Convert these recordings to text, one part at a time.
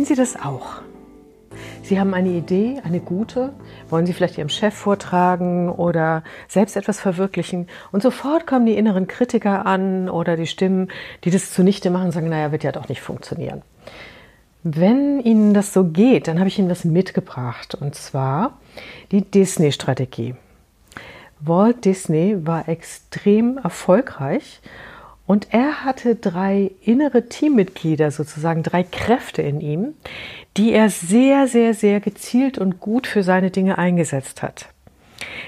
Kennen Sie das auch? Sie haben eine Idee, eine gute, wollen Sie vielleicht Ihrem Chef vortragen oder selbst etwas verwirklichen und sofort kommen die inneren Kritiker an oder die Stimmen, die das zunichte machen sagen, naja, wird ja doch nicht funktionieren. Wenn Ihnen das so geht, dann habe ich Ihnen das mitgebracht und zwar die Disney-Strategie. Walt Disney war extrem erfolgreich und er hatte drei innere Teammitglieder, sozusagen drei Kräfte in ihm, die er sehr, sehr, sehr gezielt und gut für seine Dinge eingesetzt hat.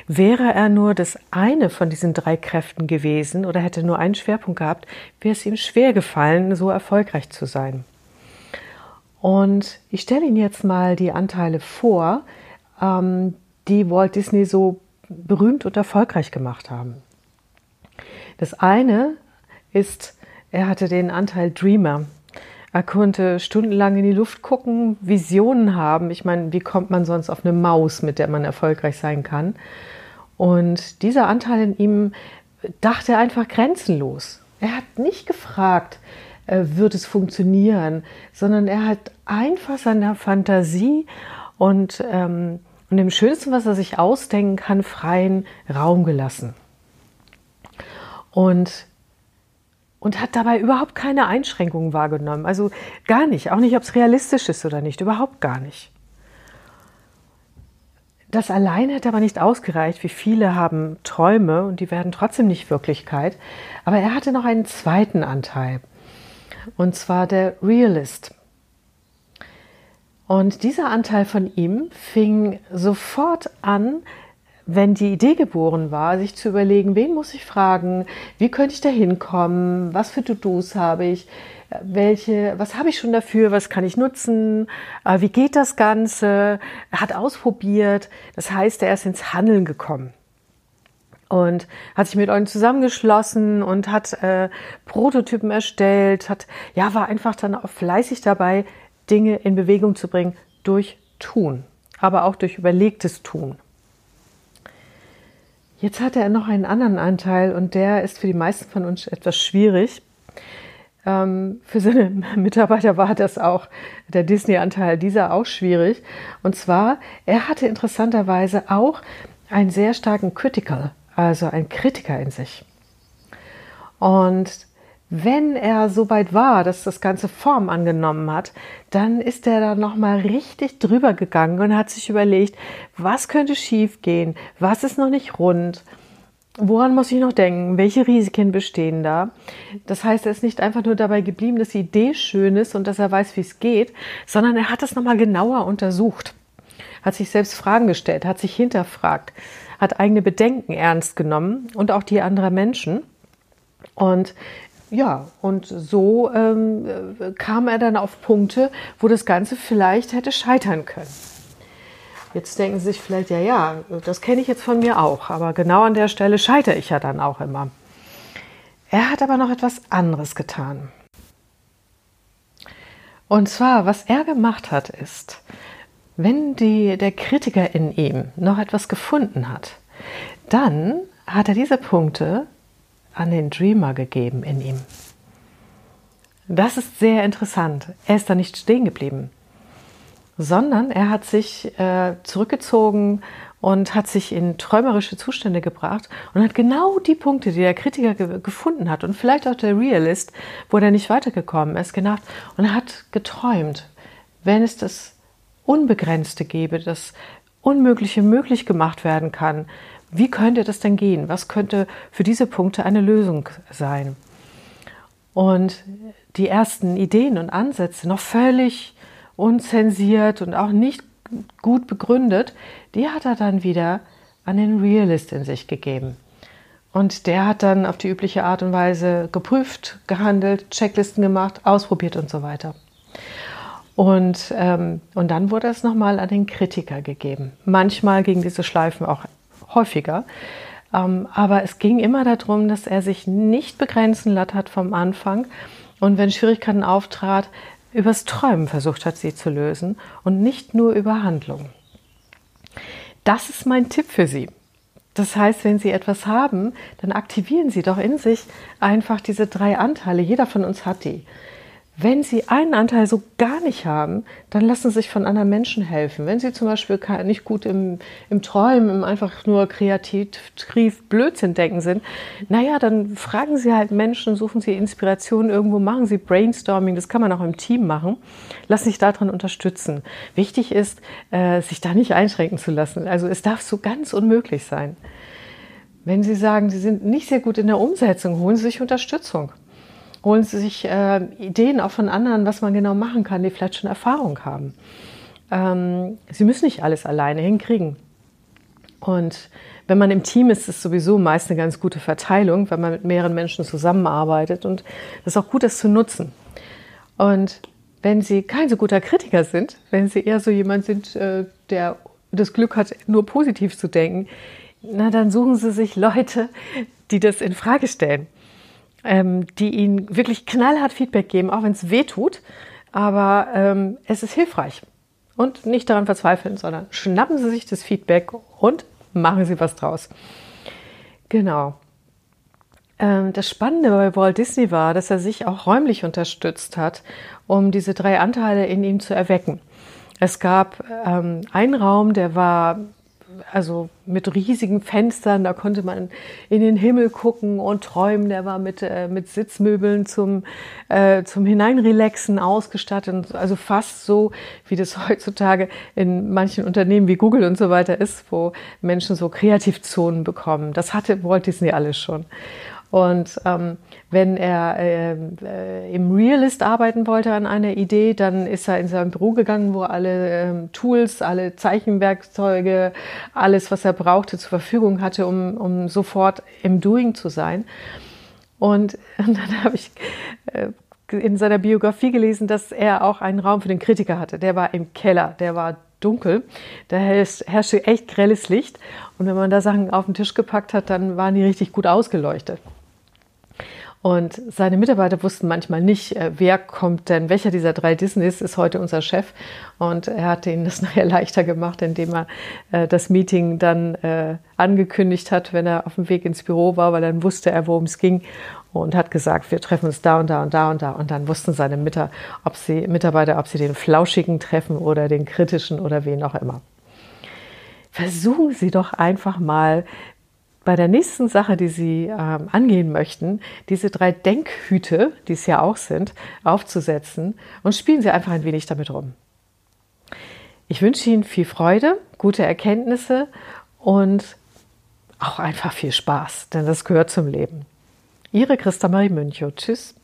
Wäre er nur das eine von diesen drei Kräften gewesen oder hätte nur einen Schwerpunkt gehabt, wäre es ihm schwer gefallen, so erfolgreich zu sein. Und ich stelle Ihnen jetzt mal die Anteile vor, ähm, die Walt Disney so berühmt und erfolgreich gemacht haben. Das eine ist, er hatte den Anteil Dreamer. Er konnte stundenlang in die Luft gucken, Visionen haben. Ich meine, wie kommt man sonst auf eine Maus, mit der man erfolgreich sein kann? Und dieser Anteil in ihm dachte einfach grenzenlos. Er hat nicht gefragt, äh, wird es funktionieren, sondern er hat einfach seiner Fantasie und, ähm, und dem Schönsten, was er sich ausdenken kann, freien Raum gelassen. Und und hat dabei überhaupt keine Einschränkungen wahrgenommen. Also gar nicht, auch nicht, ob es realistisch ist oder nicht, überhaupt gar nicht. Das alleine hat aber nicht ausgereicht, wie viele haben Träume und die werden trotzdem nicht Wirklichkeit. Aber er hatte noch einen zweiten Anteil, und zwar der Realist. Und dieser Anteil von ihm fing sofort an, wenn die Idee geboren war, sich zu überlegen, wen muss ich fragen, wie könnte ich da hinkommen, was für To-Dos habe ich, welche, was habe ich schon dafür, was kann ich nutzen, äh, wie geht das Ganze, hat ausprobiert, das heißt, er ist ins Handeln gekommen und hat sich mit euch zusammengeschlossen und hat äh, Prototypen erstellt, hat, ja, war einfach dann auch fleißig dabei, Dinge in Bewegung zu bringen durch Tun, aber auch durch überlegtes Tun. Jetzt hat er noch einen anderen Anteil und der ist für die meisten von uns etwas schwierig. Ähm, für seine Mitarbeiter war das auch, der Disney-Anteil dieser auch schwierig. Und zwar, er hatte interessanterweise auch einen sehr starken Critical, also einen Kritiker in sich. Und wenn er so weit war, dass das Ganze Form angenommen hat, dann ist er da nochmal richtig drüber gegangen und hat sich überlegt, was könnte schiefgehen, was ist noch nicht rund, woran muss ich noch denken, welche Risiken bestehen da. Das heißt, er ist nicht einfach nur dabei geblieben, dass die Idee schön ist und dass er weiß, wie es geht, sondern er hat es nochmal genauer untersucht, hat sich selbst Fragen gestellt, hat sich hinterfragt, hat eigene Bedenken ernst genommen und auch die anderer Menschen. Und ja, und so ähm, kam er dann auf Punkte, wo das Ganze vielleicht hätte scheitern können. Jetzt denken Sie sich vielleicht, ja, ja, das kenne ich jetzt von mir auch, aber genau an der Stelle scheitere ich ja dann auch immer. Er hat aber noch etwas anderes getan. Und zwar, was er gemacht hat, ist, wenn die, der Kritiker in ihm noch etwas gefunden hat, dann hat er diese Punkte an den Dreamer gegeben in ihm. Das ist sehr interessant. Er ist da nicht stehen geblieben, sondern er hat sich äh, zurückgezogen und hat sich in träumerische Zustände gebracht und hat genau die Punkte, die der Kritiker ge gefunden hat und vielleicht auch der Realist, wo er nicht weitergekommen ist, gedacht und hat geträumt, wenn es das Unbegrenzte gäbe, das Unmögliche möglich gemacht werden kann, wie könnte das denn gehen? Was könnte für diese Punkte eine Lösung sein? Und die ersten Ideen und Ansätze, noch völlig unzensiert und auch nicht gut begründet, die hat er dann wieder an den Realist in sich gegeben. Und der hat dann auf die übliche Art und Weise geprüft, gehandelt, Checklisten gemacht, ausprobiert und so weiter. Und, ähm, und dann wurde es nochmal an den Kritiker gegeben. Manchmal gingen diese Schleifen auch häufiger. Ähm, aber es ging immer darum, dass er sich nicht begrenzen hat vom Anfang und wenn Schwierigkeiten auftrat, übers Träumen versucht hat, sie zu lösen und nicht nur über Handlungen. Das ist mein Tipp für Sie. Das heißt, wenn Sie etwas haben, dann aktivieren Sie doch in sich einfach diese drei Anteile. Jeder von uns hat die. Wenn Sie einen Anteil so gar nicht haben, dann lassen Sie sich von anderen Menschen helfen. Wenn Sie zum Beispiel nicht gut im, im Träumen, im einfach nur kreativ Blödsinn denken sind, naja, dann fragen Sie halt Menschen, suchen Sie Inspiration irgendwo, machen Sie Brainstorming, das kann man auch im Team machen. Lassen sich daran unterstützen. Wichtig ist, äh, sich da nicht einschränken zu lassen. Also es darf so ganz unmöglich sein. Wenn Sie sagen, Sie sind nicht sehr gut in der Umsetzung, holen Sie sich Unterstützung holen Sie sich äh, Ideen auch von anderen, was man genau machen kann, die vielleicht schon Erfahrung haben. Ähm, Sie müssen nicht alles alleine hinkriegen. Und wenn man im Team ist, ist es sowieso meist eine ganz gute Verteilung, wenn man mit mehreren Menschen zusammenarbeitet. Und es ist auch gut, das zu nutzen. Und wenn Sie kein so guter Kritiker sind, wenn Sie eher so jemand sind, äh, der das Glück hat, nur positiv zu denken, na dann suchen Sie sich Leute, die das in Frage stellen ähm, die ihnen wirklich knallhart Feedback geben, auch wenn es weh tut. Aber ähm, es ist hilfreich. Und nicht daran verzweifeln, sondern schnappen Sie sich das Feedback und machen Sie was draus. Genau. Ähm, das Spannende bei Walt Disney war, dass er sich auch räumlich unterstützt hat, um diese drei Anteile in ihm zu erwecken. Es gab ähm, einen Raum, der war also mit riesigen Fenstern, da konnte man in den Himmel gucken und träumen. Der war mit, äh, mit Sitzmöbeln zum, äh, zum Hineinrelaxen ausgestattet. Also fast so, wie das heutzutage in manchen Unternehmen wie Google und so weiter ist, wo Menschen so Kreativzonen bekommen. Das hatte Walt Disney alles schon. Und ähm, wenn er äh, äh, im Realist arbeiten wollte an einer Idee, dann ist er in sein Büro gegangen, wo alle ähm, Tools, alle Zeichenwerkzeuge, alles, was er brauchte, zur Verfügung hatte, um, um sofort im Doing zu sein. Und, und dann habe ich äh, in seiner Biografie gelesen, dass er auch einen Raum für den Kritiker hatte. Der war im Keller, der war dunkel. Da herrschte echt grelles Licht. Und wenn man da Sachen auf den Tisch gepackt hat, dann waren die richtig gut ausgeleuchtet. Und seine Mitarbeiter wussten manchmal nicht, äh, wer kommt denn, welcher dieser drei Disneys ist heute unser Chef. Und er hat ihnen das nachher leichter gemacht, indem er äh, das Meeting dann äh, angekündigt hat, wenn er auf dem Weg ins Büro war, weil dann wusste er, worum es ging und hat gesagt, wir treffen uns da und da und da und da. Und dann wussten seine Mitarbeiter, ob sie, Mitarbeiter, ob sie den flauschigen treffen oder den kritischen oder wen auch immer. Versuchen Sie doch einfach mal bei der nächsten Sache, die Sie ähm, angehen möchten, diese drei Denkhüte, die es ja auch sind, aufzusetzen und spielen Sie einfach ein wenig damit rum. Ich wünsche Ihnen viel Freude, gute Erkenntnisse und auch einfach viel Spaß, denn das gehört zum Leben. Ihre Christa Marie Münchow. Tschüss.